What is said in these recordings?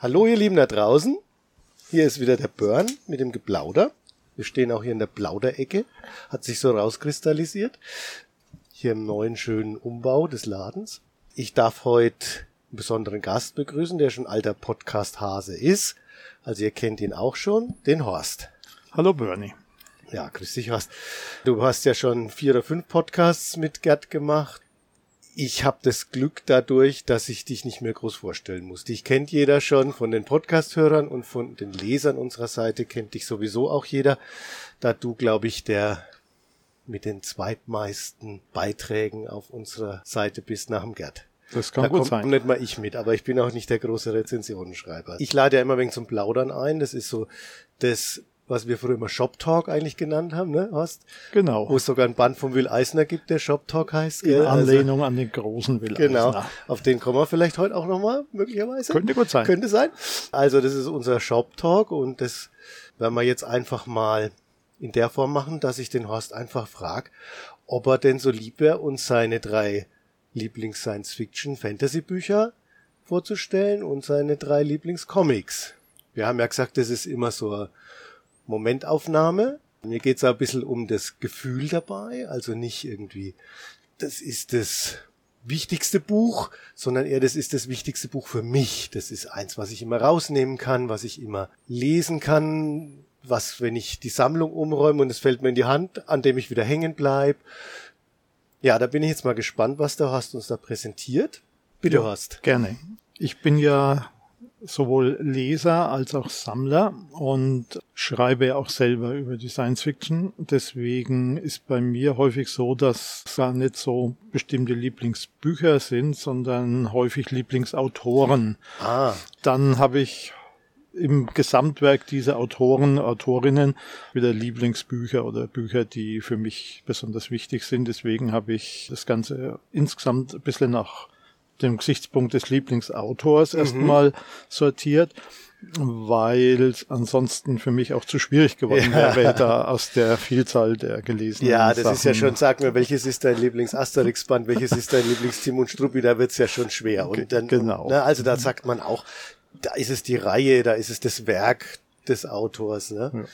Hallo ihr Lieben da draußen. Hier ist wieder der Burn mit dem Geplauder. Wir stehen auch hier in der Plauderecke. Hat sich so rauskristallisiert. Hier im neuen schönen Umbau des Ladens. Ich darf heute einen besonderen Gast begrüßen, der schon alter Podcast-Hase ist. Also ihr kennt ihn auch schon, den Horst. Hallo Bernie. Ja, grüß dich, Horst. Du hast ja schon vier oder fünf Podcasts mit Gerd gemacht ich habe das Glück dadurch, dass ich dich nicht mehr groß vorstellen muss. Dich kennt jeder schon von den Podcast-Hörern und von den Lesern unserer Seite kennt dich sowieso auch jeder, da du, glaube ich, der mit den zweitmeisten Beiträgen auf unserer Seite bist nach dem Gerd. Das kann da gut kommt sein. nicht mal ich mit, aber ich bin auch nicht der große Rezensionenschreiber. Ich lade ja immer wegen zum Plaudern ein. Das ist so das was wir früher immer Shop Talk eigentlich genannt haben, ne, Horst? Genau. Wo es sogar ein Band von Will Eisner gibt, der Shop Talk heißt. In also Anlehnung also, an den großen Will genau, Eisner. Genau. Auf den kommen wir vielleicht heute auch nochmal, möglicherweise. Könnte gut sein. Könnte sein. Also, das ist unser Shop Talk und das werden wir jetzt einfach mal in der Form machen, dass ich den Horst einfach frage, ob er denn so lieb wäre, uns seine drei Lieblings-Science-Fiction-Fantasy-Bücher vorzustellen und seine drei Lieblings-Comics. Wir haben ja gesagt, das ist immer so Momentaufnahme. Mir geht's ein bisschen um das Gefühl dabei, also nicht irgendwie, das ist das wichtigste Buch, sondern eher das ist das wichtigste Buch für mich. Das ist eins, was ich immer rausnehmen kann, was ich immer lesen kann, was, wenn ich die Sammlung umräume und es fällt mir in die Hand, an dem ich wieder hängen bleib. Ja, da bin ich jetzt mal gespannt, was du hast uns da präsentiert. Bitte, ja, Horst. Gerne. Ich bin ja sowohl Leser als auch Sammler und schreibe auch selber über die Science Fiction. Deswegen ist bei mir häufig so, dass da nicht so bestimmte Lieblingsbücher sind, sondern häufig Lieblingsautoren. Ah. Dann habe ich im Gesamtwerk dieser Autoren, Autorinnen wieder Lieblingsbücher oder Bücher, die für mich besonders wichtig sind. Deswegen habe ich das Ganze insgesamt ein bisschen nach dem Gesichtspunkt des Lieblingsautors mhm. erstmal sortiert, weil es ansonsten für mich auch zu schwierig geworden ja. wäre, da aus der Vielzahl der gelesenen Ja, das Sachen. ist ja schon, sag mir, welches ist dein Lieblings-Asterix-Band, welches ist dein Lieblings-Tim und Struppi, da wird's ja schon schwer. Und dann, genau. Na, ne, also da sagt man auch, da ist es die Reihe, da ist es das Werk des Autors. Ne? Ja.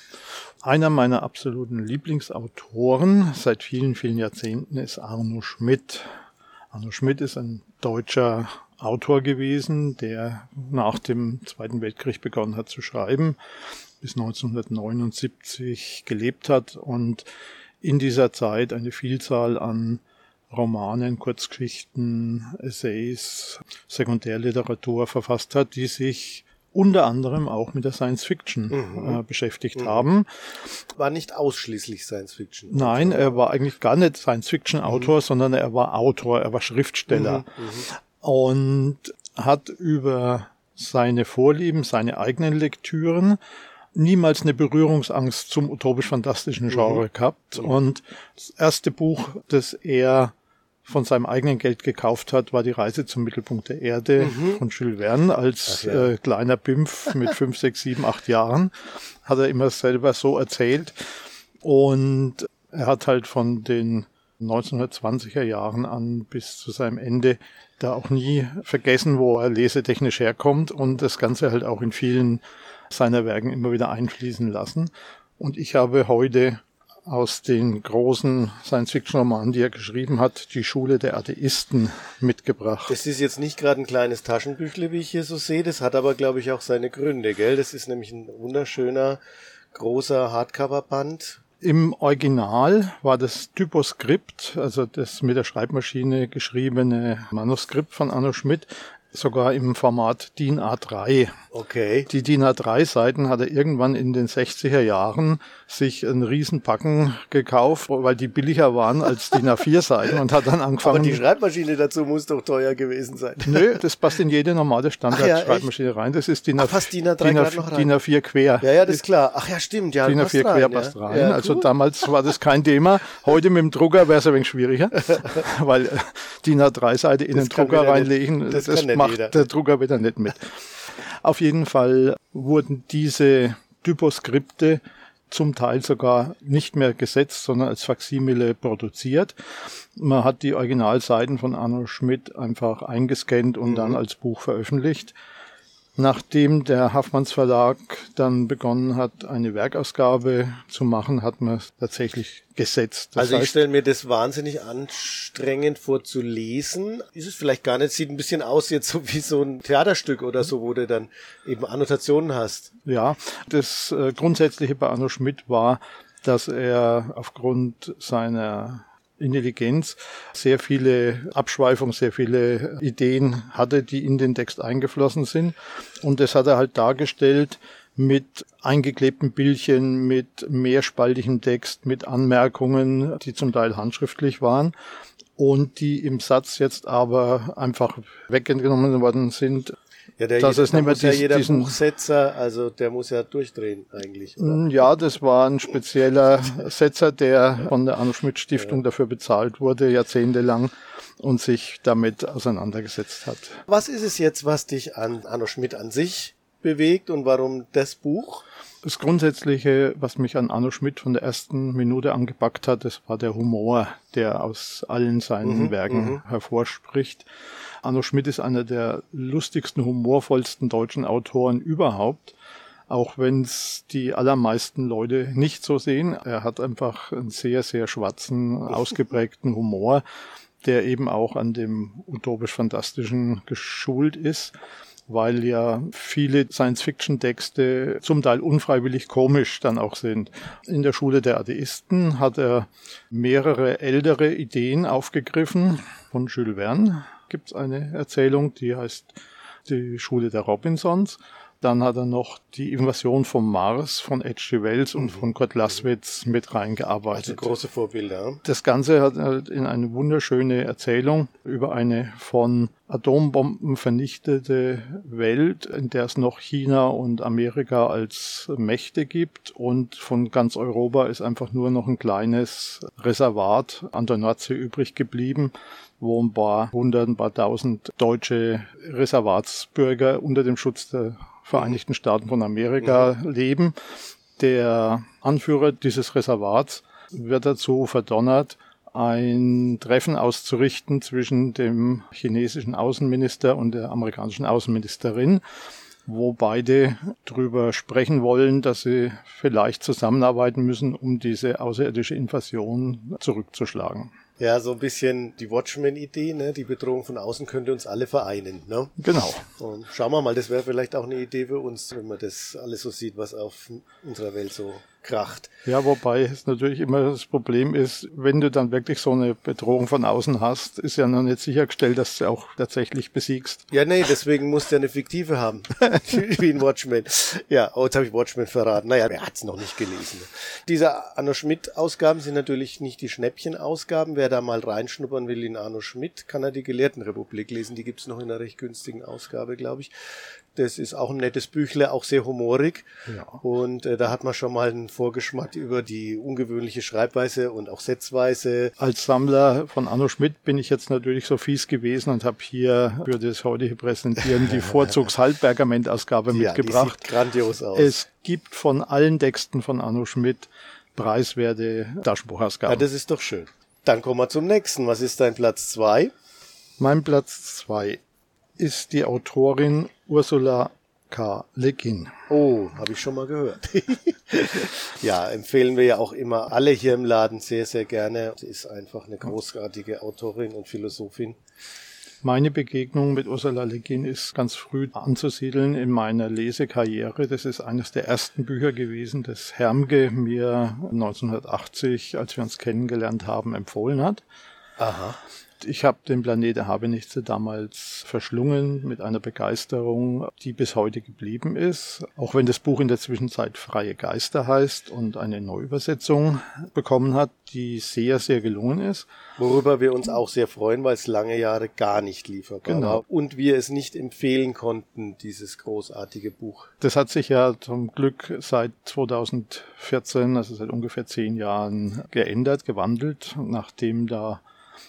Einer meiner absoluten Lieblingsautoren seit vielen, vielen Jahrzehnten ist Arno Schmidt. Arno Schmidt ist ein deutscher Autor gewesen, der nach dem Zweiten Weltkrieg begonnen hat zu schreiben, bis 1979 gelebt hat und in dieser Zeit eine Vielzahl an Romanen, Kurzgeschichten, Essays, Sekundärliteratur verfasst hat, die sich unter anderem auch mit der Science Fiction mhm. äh, beschäftigt mhm. haben. War nicht ausschließlich Science Fiction. Nein, er war eigentlich gar nicht Science Fiction Autor, mhm. sondern er war Autor, er war Schriftsteller mhm. Mhm. und hat über seine Vorlieben, seine eigenen Lektüren niemals eine Berührungsangst zum utopisch-fantastischen Genre mhm. gehabt. Und das erste Buch, das er von seinem eigenen Geld gekauft hat, war die Reise zum Mittelpunkt der Erde mhm. von Jules Verne als ja. äh, kleiner Bimpf mit fünf, sechs, sieben, acht Jahren. Hat er immer selber so erzählt. Und er hat halt von den 1920er Jahren an bis zu seinem Ende da auch nie vergessen, wo er lesetechnisch herkommt und das Ganze halt auch in vielen seiner Werken immer wieder einfließen lassen. Und ich habe heute aus den großen Science-Fiction-Romanen, die er geschrieben hat, die Schule der Atheisten mitgebracht. Das ist jetzt nicht gerade ein kleines Taschenbüchle, wie ich hier so sehe. Das hat aber, glaube ich, auch seine Gründe, gell? Das ist nämlich ein wunderschöner, großer Hardcover-Band. Im Original war das Typoskript, also das mit der Schreibmaschine geschriebene Manuskript von Anno Schmidt, sogar im Format DIN A3. Okay. Die DIN A3-Seiten hat er irgendwann in den 60er Jahren sich einen Riesenpacken gekauft, weil die billiger waren als DIN A4-Seiten und hat dann angefangen. Aber die Schreibmaschine dazu muss doch teuer gewesen sein. Nö, das passt in jede normale Standard-Schreibmaschine ja, rein. Das ist DIN, A, fast DIN A3 DIN, A, DIN A4 quer. Ja, ja, das ist klar. Ach ja, stimmt. Ja, DIN A4 quer rein, passt rein. Ja, also damals war das kein Thema. Heute mit dem Drucker wäre es ein wenig schwieriger, weil äh, DIN A3-Seite in das den Drucker reinlegen, das, das macht jeder. der Drucker wieder nicht mit. Auf jeden Fall wurden diese Typoskripte zum Teil sogar nicht mehr gesetzt, sondern als Faximile produziert. Man hat die Originalseiten von Arno Schmidt einfach eingescannt und mhm. dann als Buch veröffentlicht. Nachdem der Haffmanns Verlag dann begonnen hat, eine Werkausgabe zu machen, hat man es tatsächlich gesetzt. Das also ich stelle mir das wahnsinnig anstrengend vor zu lesen. Ist es vielleicht gar nicht, sieht ein bisschen aus jetzt so wie so ein Theaterstück oder so, wo du dann eben Annotationen hast. Ja, das äh, Grundsätzliche bei Arno Schmidt war, dass er aufgrund seiner Intelligenz sehr viele Abschweifungen, sehr viele Ideen hatte, die in den Text eingeflossen sind. Und das hat er halt dargestellt mit eingeklebten Bildchen, mit mehrspaltigem Text, mit Anmerkungen, die zum Teil handschriftlich waren und die im Satz jetzt aber einfach weggenommen worden sind ja, der das jeder, ist nicht mehr dies, ja jeder diesen, Buchsetzer, also der muss ja durchdrehen eigentlich. Oder? Mm, ja, das war ein spezieller Setzer, der von der Anno Schmidt Stiftung ja. dafür bezahlt wurde, jahrzehntelang und sich damit auseinandergesetzt hat. Was ist es jetzt, was dich an Anno Schmidt an sich bewegt und warum das Buch? Das Grundsätzliche, was mich an Arno Schmidt von der ersten Minute angepackt hat, das war der Humor, der aus allen seinen mhm, Werken mhm. hervorspricht. Arno Schmidt ist einer der lustigsten, humorvollsten deutschen Autoren überhaupt. Auch wenn es die allermeisten Leute nicht so sehen. Er hat einfach einen sehr, sehr schwarzen, ausgeprägten Humor, der eben auch an dem utopisch-fantastischen geschult ist weil ja viele Science-Fiction-Texte zum Teil unfreiwillig komisch dann auch sind. In der Schule der Atheisten hat er mehrere ältere Ideen aufgegriffen von Jules Verne, gibt es eine Erzählung, die heißt Die Schule der Robinsons. Dann hat er noch die Invasion vom Mars von H.G. Wells und von Kurt Laswitz mit reingearbeitet. Also große Vorbilder. Das Ganze hat halt in eine wunderschöne Erzählung über eine von Atombomben vernichtete Welt, in der es noch China und Amerika als Mächte gibt und von ganz Europa ist einfach nur noch ein kleines Reservat an der Nordsee übrig geblieben wo ein paar hundert, ein paar tausend deutsche Reservatsbürger unter dem Schutz der Vereinigten Staaten von Amerika mhm. leben. Der Anführer dieses Reservats wird dazu verdonnert, ein Treffen auszurichten zwischen dem chinesischen Außenminister und der amerikanischen Außenministerin, wo beide darüber sprechen wollen, dass sie vielleicht zusammenarbeiten müssen, um diese außerirdische Invasion zurückzuschlagen. Ja, so ein bisschen die Watchmen-Idee, ne? Die Bedrohung von außen könnte uns alle vereinen, ne? Genau. Und schauen wir mal, das wäre vielleicht auch eine Idee für uns, wenn man das alles so sieht, was auf unserer Welt so kracht. Ja, wobei es natürlich immer das Problem ist, wenn du dann wirklich so eine Bedrohung von außen hast, ist ja noch nicht sichergestellt, dass du auch tatsächlich besiegst. Ja, nee, deswegen musst du ja eine fiktive haben. Wie ein Watchmen. Ja, oh, jetzt habe ich Watchmen verraten. Naja, wer hat's noch nicht gelesen? Diese Arno Schmidt-Ausgaben sind natürlich nicht die Schnäppchen-Ausgaben. Wer da mal reinschnuppern will in Arno Schmidt, kann er die Gelehrtenrepublik lesen. Die gibt's noch in einer recht günstigen Ausgabe, glaube ich. Das ist auch ein nettes Büchle, auch sehr humorig. Ja. Und äh, da hat man schon mal einen Vorgeschmack über die ungewöhnliche Schreibweise und auch Setzweise. Als Sammler von Anno Schmidt bin ich jetzt natürlich so fies gewesen und habe hier für das heutige Präsentieren die Vorzugs-Halbpergament-Ausgabe ja, mitgebracht. Die sieht grandios aus. Es gibt von allen Texten von Anno Schmidt preiswerte Taschenbuchausgaben. Ja, das ist doch schön. Dann kommen wir zum nächsten. Was ist dein Platz zwei? Mein Platz zwei ist die Autorin Ursula K. Le Guin. Oh, habe ich schon mal gehört. ja, empfehlen wir ja auch immer alle hier im Laden sehr, sehr gerne. Sie ist einfach eine großartige Autorin und Philosophin. Meine Begegnung mit Ursula Le Guin ist ganz früh anzusiedeln in meiner Lesekarriere. Das ist eines der ersten Bücher gewesen, das Hermge mir 1980, als wir uns kennengelernt haben, empfohlen hat. Aha. Ich habe den Planet der Habenichtse damals verschlungen mit einer Begeisterung, die bis heute geblieben ist. Auch wenn das Buch in der Zwischenzeit Freie Geister heißt und eine Neuübersetzung bekommen hat, die sehr, sehr gelungen ist. Worüber wir uns auch sehr freuen, weil es lange Jahre gar nicht lieferbar genau. war. Und wir es nicht empfehlen konnten, dieses großartige Buch. Das hat sich ja zum Glück seit 2014, also seit ungefähr zehn Jahren geändert, gewandelt, nachdem da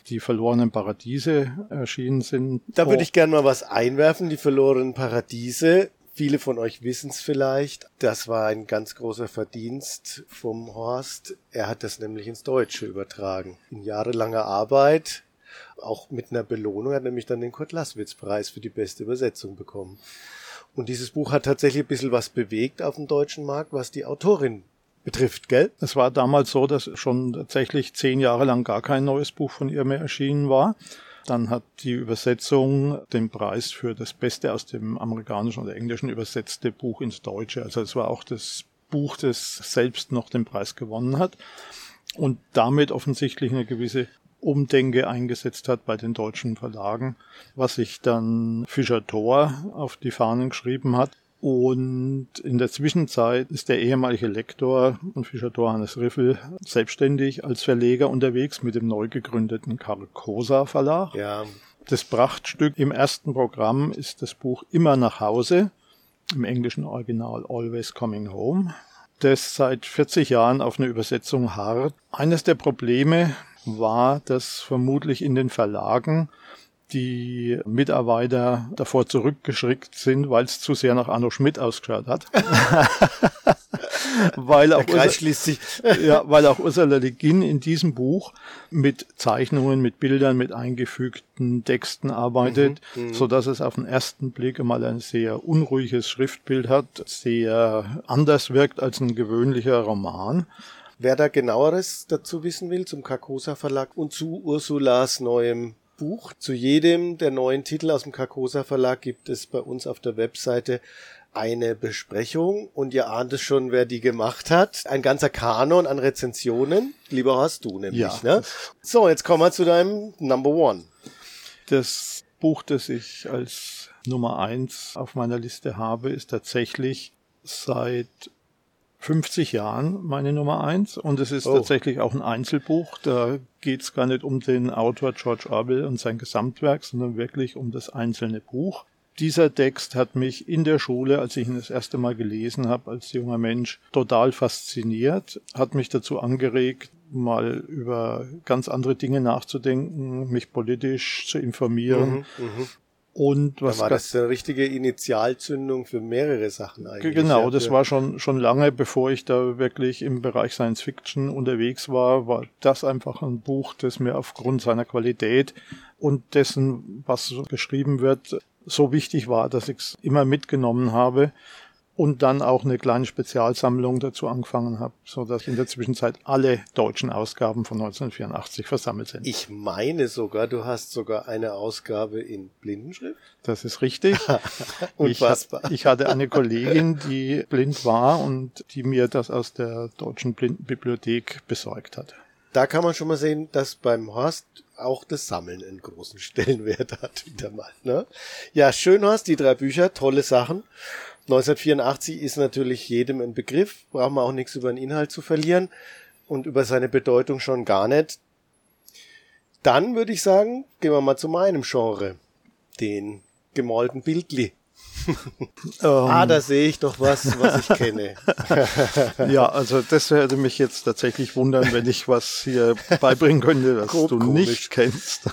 die verlorenen Paradiese erschienen sind. Da würde ich gerne mal was einwerfen. Die verlorenen Paradiese. Viele von euch wissen es vielleicht. Das war ein ganz großer Verdienst vom Horst. Er hat das nämlich ins Deutsche übertragen. In jahrelanger Arbeit, auch mit einer Belohnung, hat nämlich dann den Kurt Laswitz Preis für die beste Übersetzung bekommen. Und dieses Buch hat tatsächlich ein bisschen was bewegt auf dem deutschen Markt, was die Autorin betrifft, gell? Es war damals so, dass schon tatsächlich zehn Jahre lang gar kein neues Buch von ihr mehr erschienen war. Dann hat die Übersetzung den Preis für das Beste aus dem amerikanischen oder englischen übersetzte Buch ins Deutsche. Also es war auch das Buch, das selbst noch den Preis gewonnen hat und damit offensichtlich eine gewisse Umdenke eingesetzt hat bei den deutschen Verlagen, was sich dann Fischer Thor auf die Fahnen geschrieben hat. Und in der Zwischenzeit ist der ehemalige Lektor und Fischer Thor Hannes Riffel selbstständig als Verleger unterwegs mit dem neu gegründeten Carcosa Verlag. Ja. Das Prachtstück im ersten Programm ist das Buch Immer nach Hause, im englischen Original Always Coming Home, das seit 40 Jahren auf eine Übersetzung hart. Eines der Probleme war, dass vermutlich in den Verlagen die Mitarbeiter davor zurückgeschreckt sind, weil es zu sehr nach Arno Schmidt ausgeschaut hat. weil auch Der Kreis schließt sich. ja, weil auch Ursula Le Guin in diesem Buch mit Zeichnungen, mit Bildern, mit eingefügten Texten arbeitet, mhm, so dass es auf den ersten Blick mal ein sehr unruhiges Schriftbild hat, sehr anders wirkt als ein gewöhnlicher Roman. Wer da genaueres dazu wissen will, zum Carcosa Verlag und zu Ursulas neuem Buch, zu jedem der neuen Titel aus dem Carcosa Verlag gibt es bei uns auf der Webseite eine Besprechung und ihr ahnt es schon, wer die gemacht hat. Ein ganzer Kanon an Rezensionen. Lieber hast du nämlich, ja. ne? So, jetzt kommen wir zu deinem Number One. Das Buch, das ich als Nummer eins auf meiner Liste habe, ist tatsächlich seit 50 Jahren meine Nummer eins und es ist oh. tatsächlich auch ein Einzelbuch. Da geht es gar nicht um den Autor George Orwell und sein Gesamtwerk, sondern wirklich um das einzelne Buch. Dieser Text hat mich in der Schule, als ich ihn das erste Mal gelesen habe, als junger Mensch, total fasziniert, hat mich dazu angeregt, mal über ganz andere Dinge nachzudenken, mich politisch zu informieren. Mhm, mh. Und was da war das eine richtige Initialzündung für mehrere Sachen eigentlich. Genau, das war schon, schon lange, bevor ich da wirklich im Bereich Science Fiction unterwegs war, war das einfach ein Buch, das mir aufgrund seiner Qualität und dessen, was geschrieben wird, so wichtig war, dass ich es immer mitgenommen habe und dann auch eine kleine Spezialsammlung dazu angefangen habe, so dass in der Zwischenzeit alle deutschen Ausgaben von 1984 versammelt sind. Ich meine sogar, du hast sogar eine Ausgabe in Blindenschrift. Das ist richtig. Unfassbar. Ich, ich hatte eine Kollegin, die blind war und die mir das aus der deutschen Blindenbibliothek besorgt hat. Da kann man schon mal sehen, dass beim Horst auch das Sammeln einen großen Stellenwert hat wieder mal. Ne? Ja, schön Horst, die drei Bücher, tolle Sachen. 1984 ist natürlich jedem ein Begriff, brauchen wir auch nichts über den Inhalt zu verlieren und über seine Bedeutung schon gar nicht. Dann würde ich sagen, gehen wir mal zu meinem Genre, den gemalten Bildli. um, ah, da sehe ich doch was, was ich kenne. ja, also das würde mich jetzt tatsächlich wundern, wenn ich was hier beibringen könnte, was Grob du komisch. nicht kennst.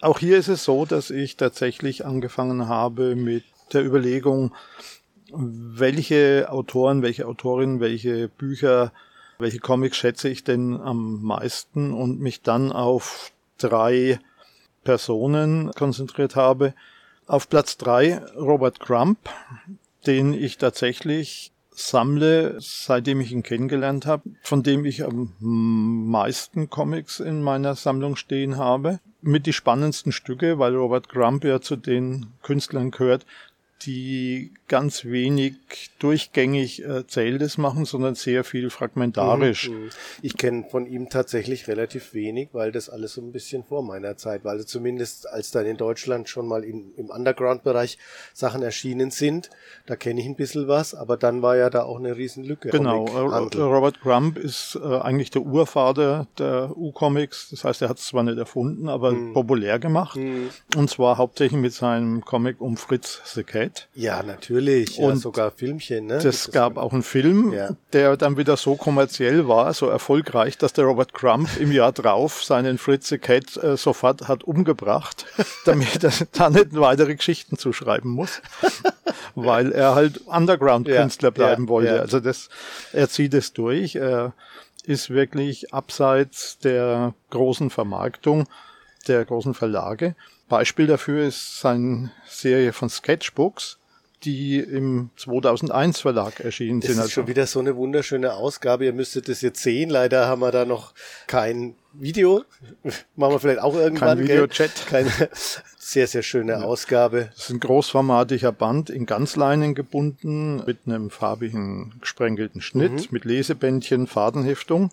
Auch hier ist es so, dass ich tatsächlich angefangen habe mit der Überlegung, welche Autoren, welche Autorinnen, welche Bücher, welche Comics schätze ich denn am meisten und mich dann auf drei Personen konzentriert habe. Auf Platz drei Robert Crump, den ich tatsächlich sammle, seitdem ich ihn kennengelernt habe, von dem ich am meisten Comics in meiner Sammlung stehen habe. Mit die spannendsten Stücke, weil Robert Crump ja zu den Künstlern gehört, die ganz wenig durchgängig erzähltes machen, sondern sehr viel fragmentarisch. Mhm. Ich kenne von ihm tatsächlich relativ wenig, weil das alles so ein bisschen vor meiner Zeit war. Also zumindest als dann in Deutschland schon mal in, im Underground-Bereich Sachen erschienen sind, da kenne ich ein bisschen was, aber dann war ja da auch eine Riesenlücke. Genau, Robert Crumb ist äh, eigentlich der Urvater der U-Comics. Das heißt, er hat es zwar nicht erfunden, aber mhm. populär gemacht. Mhm. Und zwar hauptsächlich mit seinem Comic um Fritz the Cat. Zeit. Ja, natürlich. Und ja, sogar Filmchen. Ne? Das gab auch einen Film, ja. der dann wieder so kommerziell war, so erfolgreich, dass der Robert Crump im Jahr drauf seinen Fritze Cat äh, sofort hat umgebracht, damit er da nicht weitere Geschichten zuschreiben muss, weil er halt Underground-Künstler ja, bleiben wollte. Also das, er zieht es durch. Er ist wirklich abseits der großen Vermarktung der großen Verlage Beispiel dafür ist seine Serie von Sketchbooks, die im 2001 Verlag erschienen das sind. ist Also schon wieder so eine wunderschöne Ausgabe. Ihr müsstet das jetzt sehen. Leider haben wir da noch kein Video. Machen wir vielleicht auch irgendwann. Kein? Videochat. Keine sehr, sehr schöne Ausgabe. Das ist ein großformatiger Band in Ganzleinen gebunden mit einem farbigen gesprenkelten Schnitt, Mhm. mit Lesebändchen, Fadenheftung.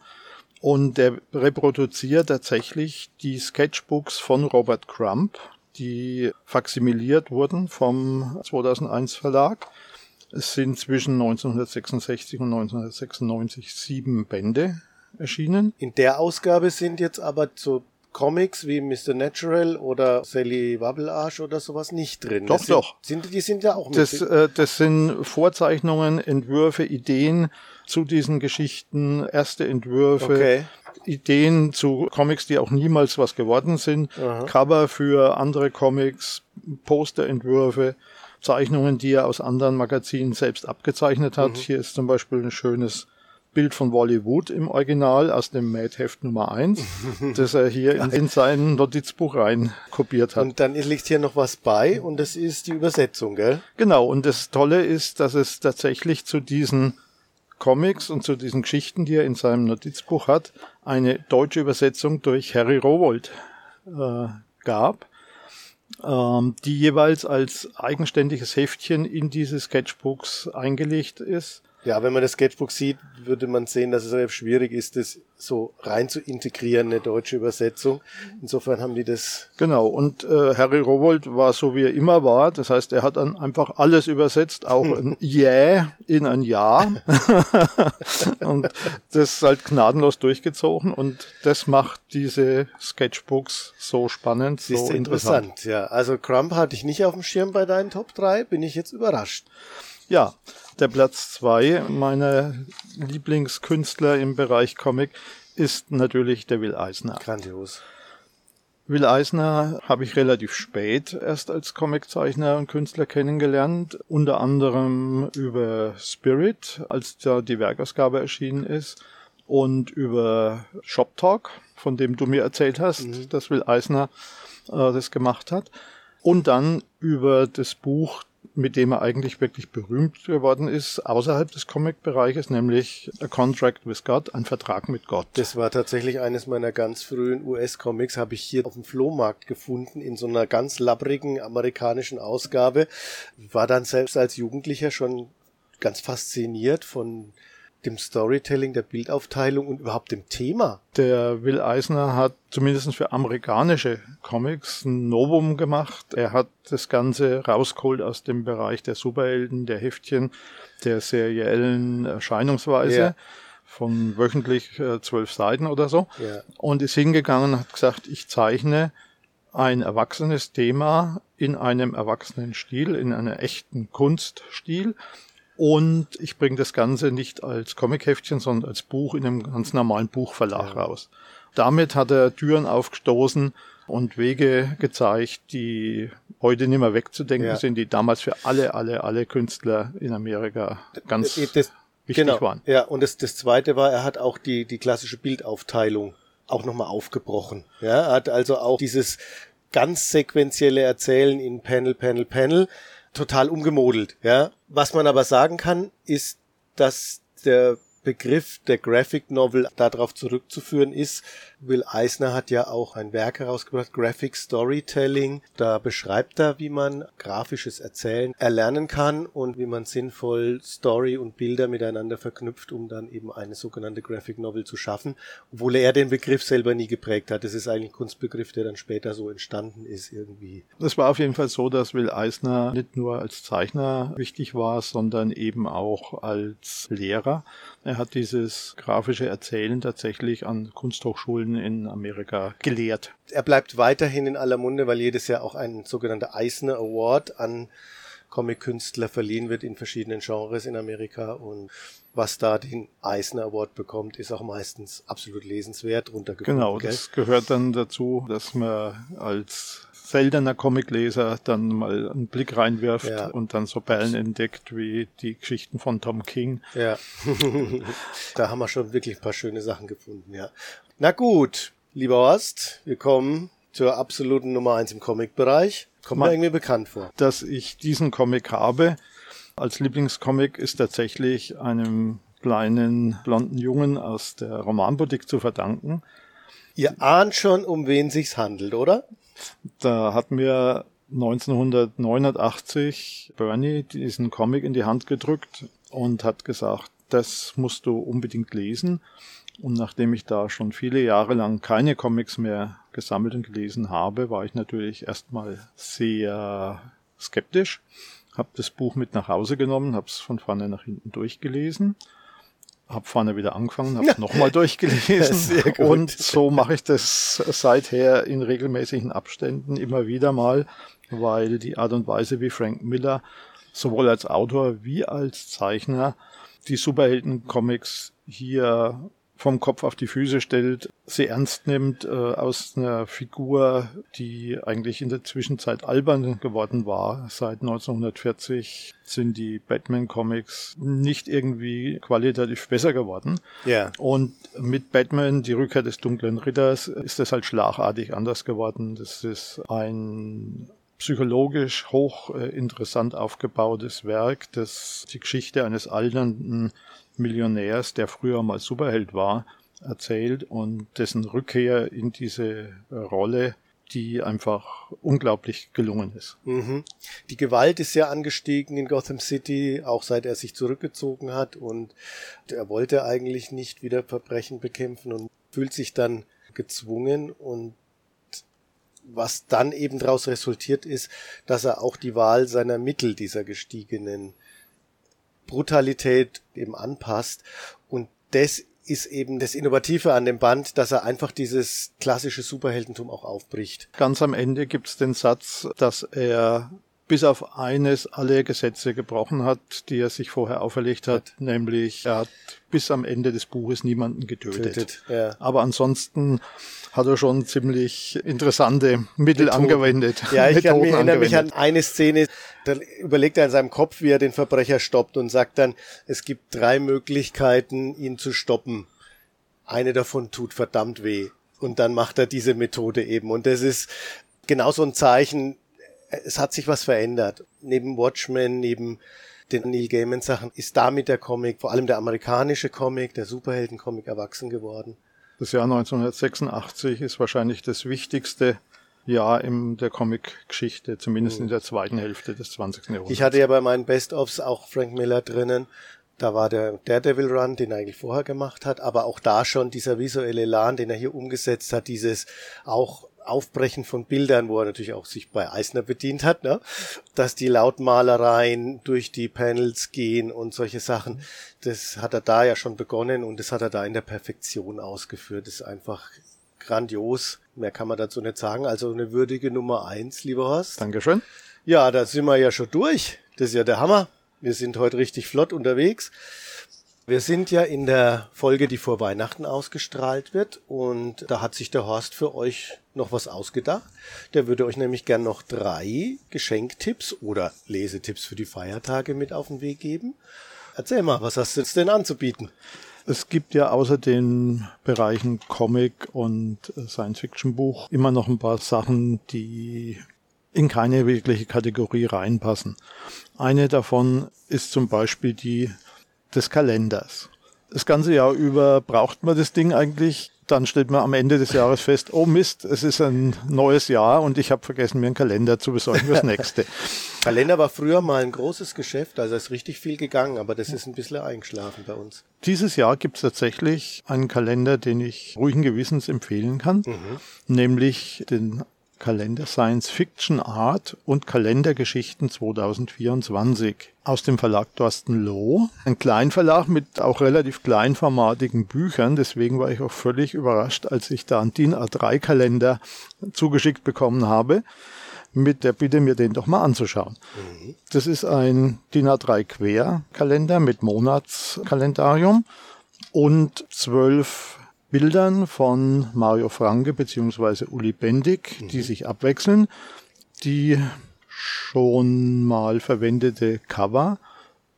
Und der reproduziert tatsächlich die Sketchbooks von Robert Crump, die faksimiliert wurden vom 2001 Verlag. Es sind zwischen 1966 und 1996 sieben Bände erschienen. In der Ausgabe sind jetzt aber so Comics wie Mr. Natural oder Sally Wabbelarsch oder sowas nicht drin. Doch, sind, doch. Sind, die sind ja auch mit. Das, äh, das sind Vorzeichnungen, Entwürfe, Ideen zu diesen Geschichten, erste Entwürfe, Okay. Ideen zu Comics, die auch niemals was geworden sind, Aha. Cover für andere Comics, Posterentwürfe, Zeichnungen, die er aus anderen Magazinen selbst abgezeichnet hat. Hier ist zum Beispiel ein schönes Bild von Wally Wood im Original aus dem Mad-Heft Nummer 1, das er hier in, in sein Notizbuch rein kopiert hat. Und dann liegt hier noch was bei und das ist die Übersetzung, gell? Genau, und das Tolle ist, dass es tatsächlich zu diesen Comics und zu diesen Geschichten, die er in seinem Notizbuch hat, eine deutsche Übersetzung durch Harry Rowold äh, gab, ähm, die jeweils als eigenständiges Heftchen in diese Sketchbooks eingelegt ist. Ja, wenn man das Sketchbook sieht, würde man sehen, dass es relativ schwierig ist, das so rein zu integrieren, eine deutsche Übersetzung. Insofern haben die das Genau, und äh, Harry Rowold war so, wie er immer war. Das heißt, er hat dann einfach alles übersetzt, auch ein Yeah in ein Ja. und das ist halt gnadenlos durchgezogen. Und das macht diese Sketchbooks so spannend, so interessant. interessant. Ja, also Crump hatte ich nicht auf dem Schirm bei deinen Top 3, bin ich jetzt überrascht. Ja, der Platz zwei meiner Lieblingskünstler im Bereich Comic ist natürlich der Will Eisner. Grandios. Will Eisner habe ich relativ spät erst als Comiczeichner und Künstler kennengelernt, unter anderem über Spirit, als da die Werkausgabe erschienen ist, und über Shop Talk, von dem du mir erzählt hast, dass Will Eisner äh, das gemacht hat, und dann über das Buch, mit dem er eigentlich wirklich berühmt geworden ist, außerhalb des Comic-Bereiches, nämlich A Contract with God, ein Vertrag mit Gott. Das war tatsächlich eines meiner ganz frühen US-Comics, habe ich hier auf dem Flohmarkt gefunden, in so einer ganz labbrigen amerikanischen Ausgabe. War dann selbst als Jugendlicher schon ganz fasziniert von dem Storytelling, der Bildaufteilung und überhaupt dem Thema. Der Will Eisner hat zumindest für amerikanische Comics ein Novum gemacht. Er hat das Ganze rausgeholt aus dem Bereich der Superhelden, der Heftchen, der seriellen Erscheinungsweise. Ja. Von wöchentlich äh, zwölf Seiten oder so. Ja. Und ist hingegangen und hat gesagt, ich zeichne ein erwachsenes Thema in einem erwachsenen Stil, in einem echten Kunststil. Und ich bringe das Ganze nicht als Comicheftchen, sondern als Buch in einem ganz normalen Buchverlag raus. Damit hat er Türen aufgestoßen und Wege gezeigt, die heute nicht mehr wegzudenken Ja. sind, die damals für alle, alle, alle Künstler in Amerika ganz Äh, das, wichtig genau. waren. Ja, und das, das zweite war, er hat auch die, die klassische Bildaufteilung auch nochmal aufgebrochen. Ja, er hat also auch dieses ganz sequentielle Erzählen in Panel, Panel, Panel total umgemodelt. Ja, was man aber sagen kann, ist, dass der Begriff der Graphic Novel darauf zurückzuführen ist. Will Eisner hat ja auch ein Werk herausgebracht, Graphic Storytelling. Da beschreibt er, wie man grafisches Erzählen erlernen kann und wie man sinnvoll Story und Bilder miteinander verknüpft, um dann eben eine sogenannte Graphic Novel zu schaffen, obwohl er den Begriff selber nie geprägt hat. Das ist eigentlich ein Kunstbegriff, der dann später so entstanden ist irgendwie. Es war auf jeden Fall so, dass Will Eisner nicht nur als Zeichner wichtig war, sondern eben auch als Lehrer. Er hat dieses grafische Erzählen tatsächlich an Kunsthochschulen in Amerika gelehrt. er bleibt weiterhin in aller Munde, weil jedes Jahr auch ein sogenannter Eisner Award an Comic-Künstler verliehen wird in verschiedenen Genres in Amerika und was da den Eisner Award bekommt, ist auch meistens absolut lesenswert runtergekommen. Genau, das gehört dann dazu, dass man als seltener Comicleser dann mal einen Blick reinwirft Ja. und dann so Perlen entdeckt wie die Geschichten von Tom King. Ja, da haben wir schon wirklich ein paar schöne Sachen gefunden, ja. Na gut, lieber Horst, wir kommen zur absoluten Nummer eins im Comic-Bereich. Kommt mir irgendwie bekannt vor. Dass ich diesen Comic habe, als Lieblingscomic ist tatsächlich einem kleinen blonden Jungen aus der Romanboutique zu verdanken. Ihr ahnt schon, um wen sich's handelt, oder? Da hat mir 1989 Bernie diesen Comic in die Hand gedrückt und hat gesagt, das musst du unbedingt lesen. Und nachdem ich da schon viele Jahre lang keine Comics mehr gesammelt und gelesen habe, war ich natürlich erstmal sehr skeptisch, habe das Buch mit nach Hause genommen, habe es von vorne nach hinten durchgelesen, habe vorne wieder angefangen, habe es nochmal durchgelesen. Und so mache ich das seither in regelmäßigen Abständen immer wieder mal, weil die Art und Weise, wie Frank Miller sowohl als Autor wie als Zeichner die Superhelden-Comics hier vom Kopf auf die Füße stellt, sie ernst nimmt, äh, aus einer Figur, die eigentlich in der Zwischenzeit albern geworden war. Seit 1940 sind die Batman-Comics nicht irgendwie qualitativ besser geworden. Ja. Und mit Batman, die Rückkehr des dunklen Ritters, ist das halt schlagartig anders geworden. Das ist ein psychologisch hoch äh, interessant aufgebautes Werk, das die Geschichte eines alternden Millionärs, der früher mal Superheld war, erzählt und dessen Rückkehr in diese äh, Rolle, die einfach unglaublich gelungen ist. Mhm. Die Gewalt ist sehr angestiegen in Gotham City, auch seit er sich zurückgezogen hat und er wollte eigentlich nicht wieder Verbrechen bekämpfen und fühlt sich dann gezwungen und was dann eben daraus resultiert ist, dass er auch die Wahl seiner Mittel dieser gestiegenen Brutalität eben anpasst. Und das ist eben das Innovative an dem Band, dass er einfach dieses klassische Superheldentum auch aufbricht. Ganz am Ende gibt es den Satz, dass er bis auf eines alle Gesetze gebrochen hat, die er sich vorher auferlegt hat, nämlich er hat bis am Ende des Buches niemanden getötet. Tötet, ja. Aber ansonsten hat er schon ziemlich interessante Mittel Methoden. angewendet. Ja, ich kann mich erinnere mich an eine Szene, da überlegt er in seinem Kopf, wie er den Verbrecher stoppt und sagt dann, es gibt drei Möglichkeiten, ihn zu stoppen. Eine davon tut verdammt weh. Und dann macht er diese Methode eben. Und das ist genau so ein Zeichen, es hat sich was verändert. Neben Watchmen, neben den Neil Gaiman Sachen ist damit der Comic, vor allem der amerikanische Comic, der Superhelden-Comic erwachsen geworden. Das Jahr 1986 ist wahrscheinlich das wichtigste Jahr in der Comic-Geschichte, zumindest mhm. in der zweiten Hälfte des 20. Jahrhunderts. Ich hatte ja bei meinen Best-ofs auch Frank Miller drinnen. Da war der Daredevil Run, den er eigentlich vorher gemacht hat, aber auch da schon dieser visuelle Elan, den er hier umgesetzt hat, dieses auch Aufbrechen von Bildern, wo er natürlich auch sich bei Eisner bedient hat, ne? dass die Lautmalereien durch die Panels gehen und solche Sachen. Das hat er da ja schon begonnen und das hat er da in der Perfektion ausgeführt. Das ist einfach grandios. Mehr kann man dazu nicht sagen. Also eine würdige Nummer eins, lieber Horst. Dankeschön. Ja, da sind wir ja schon durch. Das ist ja der Hammer. Wir sind heute richtig flott unterwegs. Wir sind ja in der Folge, die vor Weihnachten ausgestrahlt wird und da hat sich der Horst für euch noch was ausgedacht. Der würde euch nämlich gern noch drei Geschenktipps oder Lesetipps für die Feiertage mit auf den Weg geben. Erzähl mal, was hast du jetzt denn anzubieten? Es gibt ja außer den Bereichen Comic und Science-Fiction-Buch immer noch ein paar Sachen, die in keine wirkliche Kategorie reinpassen. Eine davon ist zum Beispiel die des Kalenders. Das ganze Jahr über braucht man das Ding eigentlich. Dann stellt man am Ende des Jahres fest, oh Mist, es ist ein neues Jahr und ich habe vergessen, mir einen Kalender zu besorgen fürs nächste. Kalender war früher mal ein großes Geschäft, also ist richtig viel gegangen, aber das ist ein bisschen eingeschlafen bei uns. Dieses Jahr gibt es tatsächlich einen Kalender, den ich ruhigen Gewissens empfehlen kann, mhm. nämlich den Kalender Science Fiction Art und Kalendergeschichten 2024 aus dem Verlag Thorsten Loh. Ein Kleinverlag mit auch relativ kleinformatigen Büchern. Deswegen war ich auch völlig überrascht, als ich da einen DIN A3 Kalender zugeschickt bekommen habe mit der Bitte, mir den doch mal anzuschauen. Mhm. Das ist ein DIN A3 Querkalender mit Monatskalendarium und zwölf Bildern von Mario Franke bzw. Uli Bendig, mhm. die sich abwechseln, die schon mal verwendete Cover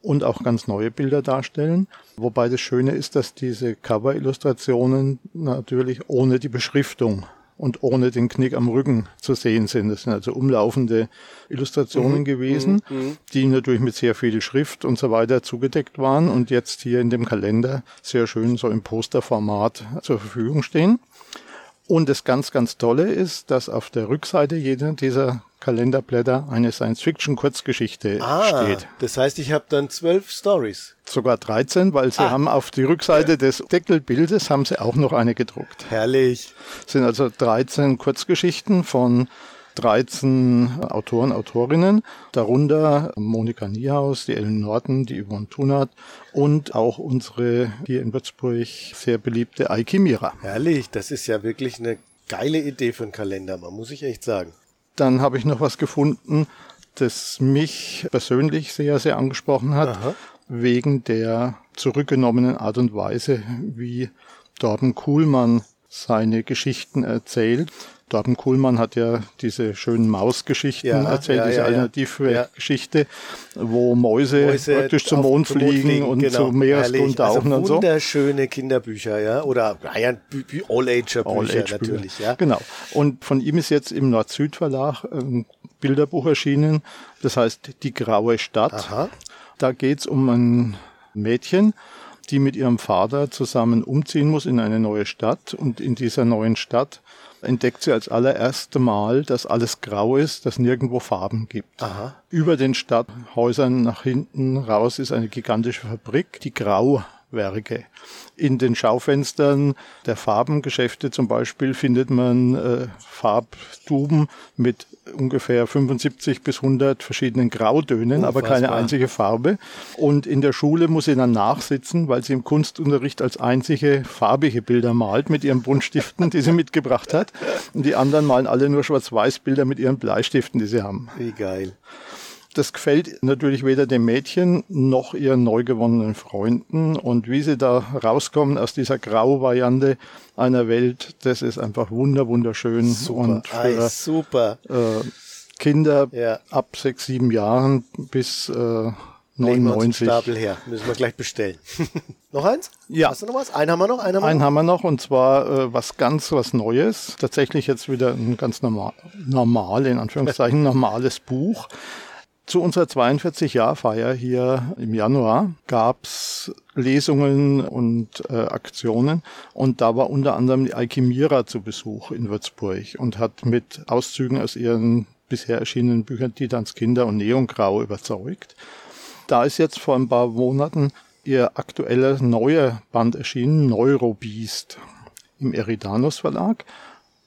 und auch ganz neue Bilder darstellen. Wobei das Schöne ist, dass diese Cover-Illustrationen natürlich ohne die Beschriftung und ohne den Knick am Rücken zu sehen sind. Das sind also umlaufende Illustrationen mhm. gewesen, mhm. mhm. die natürlich mit sehr viel Schrift und so weiter zugedeckt waren und jetzt hier in dem Kalender sehr schön so im Posterformat zur Verfügung stehen. Und das ganz, ganz Tolle ist, dass auf der Rückseite jeder dieser Kalenderblätter eine Science-Fiction-Kurzgeschichte ah, steht. Das heißt, ich habe dann zwölf Stories. Sogar 13, weil sie ah. haben auf die Rückseite des Deckelbildes haben sie auch noch eine gedruckt. Herrlich. Es sind also 13 Kurzgeschichten von 13 Autoren, Autorinnen, darunter Monika Niehaus, die Ellen Norton, die Yvonne Thunert und auch unsere hier in Würzburg sehr beliebte Aiki Mira. Herrlich, das ist ja wirklich eine geile Idee für einen Kalender, man muss ich echt sagen. Dann habe ich noch was gefunden, das mich persönlich sehr, sehr angesprochen hat, Aha. wegen der zurückgenommenen Art und Weise, wie Torben Kuhlmann seine Geschichten erzählt. Torben Kuhlmann hat ja diese schönen Mausgeschichten ja, erzählt, ja, diese ja, Alternativgeschichte, wo Mäuse, Mäuse praktisch zum Mond, fliegen, Mond und genau, zu Meeresgrund tauchen also und so. Wunderschöne Kinderbücher, ja, oder ja, All-Ager-Bücher All natürlich, ja. Genau. Und von ihm ist jetzt im Nord-Süd-Verlag ein Bilderbuch erschienen, das heißt Die graue Stadt. Aha. Da geht's um ein Mädchen, die mit ihrem Vater zusammen umziehen muss in eine neue Stadt und in dieser neuen Stadt entdeckt sie als allererste Mal, dass alles grau ist, dass nirgendwo Farben gibt. Aha. Über den Stadthäusern nach hinten raus ist eine gigantische Fabrik, die Grauwerke. In den Schaufenstern der Farbengeschäfte zum Beispiel findet man äh, Farbtuben mit ungefähr 75 bis 100 verschiedenen Grautönen, Unfassbar. aber keine einzige Farbe. Und in der Schule muss sie dann nachsitzen, weil sie im Kunstunterricht als einzige farbige Bilder malt mit ihren Buntstiften, die sie mitgebracht hat. Und die anderen malen alle nur Schwarz-Weiß-Bilder mit ihren Bleistiften, die sie haben. Wie geil. Das gefällt natürlich weder dem Mädchen noch ihren neu gewonnenen Freunden. Und wie sie da rauskommen aus dieser Grau-Variante einer Welt, das ist einfach wunder, wunderschön. Super, und für, Ei, super. Äh, Kinder ja. ab sechs, sieben Jahren bis äh, 99. Stapel her. Müssen wir gleich bestellen. noch eins? Ja. Hast du noch was? Einen haben wir noch? Einen haben wir, einen noch? Haben wir noch und zwar äh, was ganz was Neues. Tatsächlich jetzt wieder ein ganz normal, normal in Anführungszeichen, normales Buch. Zu unserer 42-Jahr-Feier hier im Januar gab's Lesungen und äh, Aktionen und da war unter anderem die Alchimira zu Besuch in Würzburg und hat mit Auszügen aus ihren bisher erschienenen Büchern Titans Kinder und Neongrau überzeugt. Da ist jetzt vor ein paar Monaten ihr aktueller neuer Band erschienen, Neurobeast im Eridanus Verlag.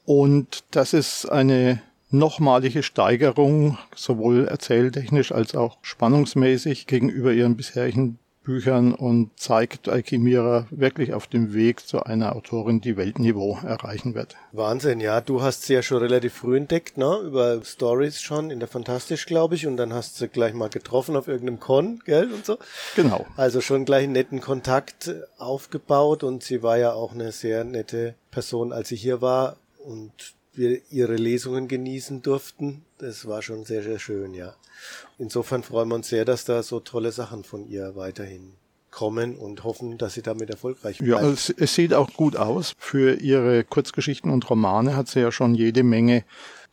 Und das ist eine nochmalige Steigerung, sowohl erzähltechnisch als auch spannungsmäßig gegenüber ihren bisherigen Büchern und zeigt Alchimira wirklich auf dem Weg zu einer Autorin, die Weltniveau erreichen wird. Wahnsinn, ja. Du hast sie ja schon relativ früh entdeckt, ne? Über Stories schon in der Fantastisch, glaube ich, und dann hast du gleich mal getroffen auf irgendeinem Con, gell, und so. Genau. Also schon gleich einen netten Kontakt aufgebaut und sie war ja auch eine sehr nette Person, als sie hier war und wir ihre Lesungen genießen durften. Das war schon sehr, sehr schön, ja. Insofern freuen wir uns sehr, dass da so tolle Sachen von ihr weiterhin kommen und hoffen, dass sie damit erfolgreich bleibt. Ja, es, es sieht auch gut aus. Für ihre Kurzgeschichten und Romane hat sie ja schon jede Menge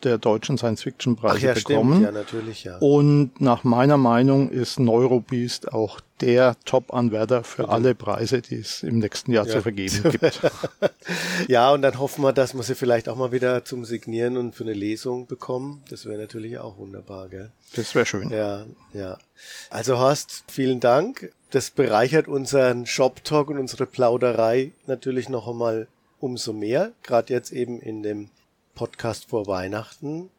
der deutschen Science-Fiction-Preise ja, bekommen. Stimmt. Ja, natürlich, ja. Und nach meiner Meinung ist Neurobeast auch der Top-Anwärter für okay. alle Preise, die es im nächsten Jahr ja. zu vergeben gibt. ja, und dann hoffen wir, dass wir sie vielleicht auch mal wieder zum Signieren und für eine Lesung bekommen. Das wäre natürlich auch wunderbar, gell? Das wäre schön. Ja, ja. Also Horst, vielen Dank. Das bereichert unseren Shop-Talk und unsere Plauderei natürlich noch einmal umso mehr. Gerade jetzt eben in dem Podcast vor Weihnachten.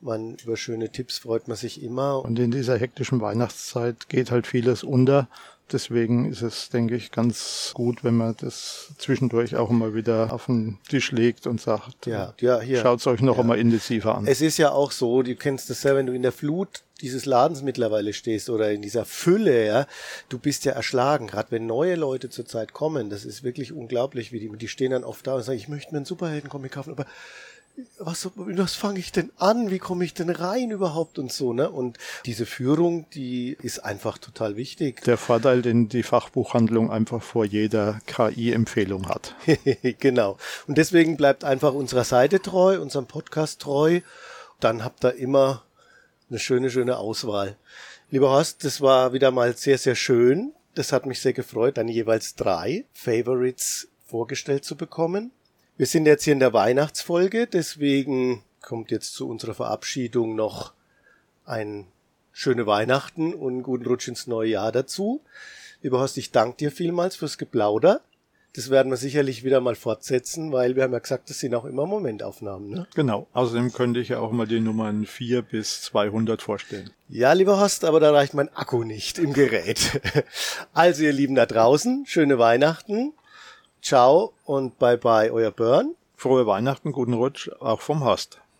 Man, über schöne Tipps freut man sich immer. Und in dieser hektischen Weihnachtszeit geht halt vieles unter. Deswegen ist es, denke ich, ganz gut, wenn man das zwischendurch auch immer wieder auf den Tisch legt und sagt, ja, ja, hier. schaut es euch noch ja. einmal intensiver an. Es ist ja auch so, du kennst das ja, wenn du in der Flut dieses Ladens mittlerweile stehst oder in dieser Fülle, ja, du bist ja erschlagen. Gerade wenn neue Leute zur Zeit kommen, das ist wirklich unglaublich, wie die, die stehen dann oft da und sagen, ich möchte mir einen Superhelden-Comic kaufen, aber was, was fange ich denn an? Wie komme ich denn rein überhaupt und so, ne? Und diese Führung, die ist einfach total wichtig. Der Vorteil, den die Fachbuchhandlung einfach vor jeder KI-Empfehlung hat. genau. Und deswegen bleibt einfach unserer Seite treu, unserem Podcast treu. Dann habt ihr immer eine schöne, schöne Auswahl. Lieber Horst, das war wieder mal sehr, sehr schön. Das hat mich sehr gefreut, deine jeweils drei Favorites vorgestellt zu bekommen. Wir sind jetzt hier in der Weihnachtsfolge, deswegen kommt jetzt zu unserer Verabschiedung noch ein schöne Weihnachten und einen guten Rutsch ins neue Jahr dazu. Lieber Horst, ich danke dir vielmals fürs Geplauder. Das werden wir sicherlich wieder mal fortsetzen, weil wir haben ja gesagt, das sind auch immer Momentaufnahmen. Ne? Genau. Außerdem könnte ich ja auch mal die Nummern 4 bis 200 vorstellen. Ja, lieber Horst, aber da reicht mein Akku nicht im Gerät. Also ihr Lieben da draußen, schöne Weihnachten. Ciao und bye bye, euer Burn. Frohe Weihnachten, guten Rutsch, auch vom Horst.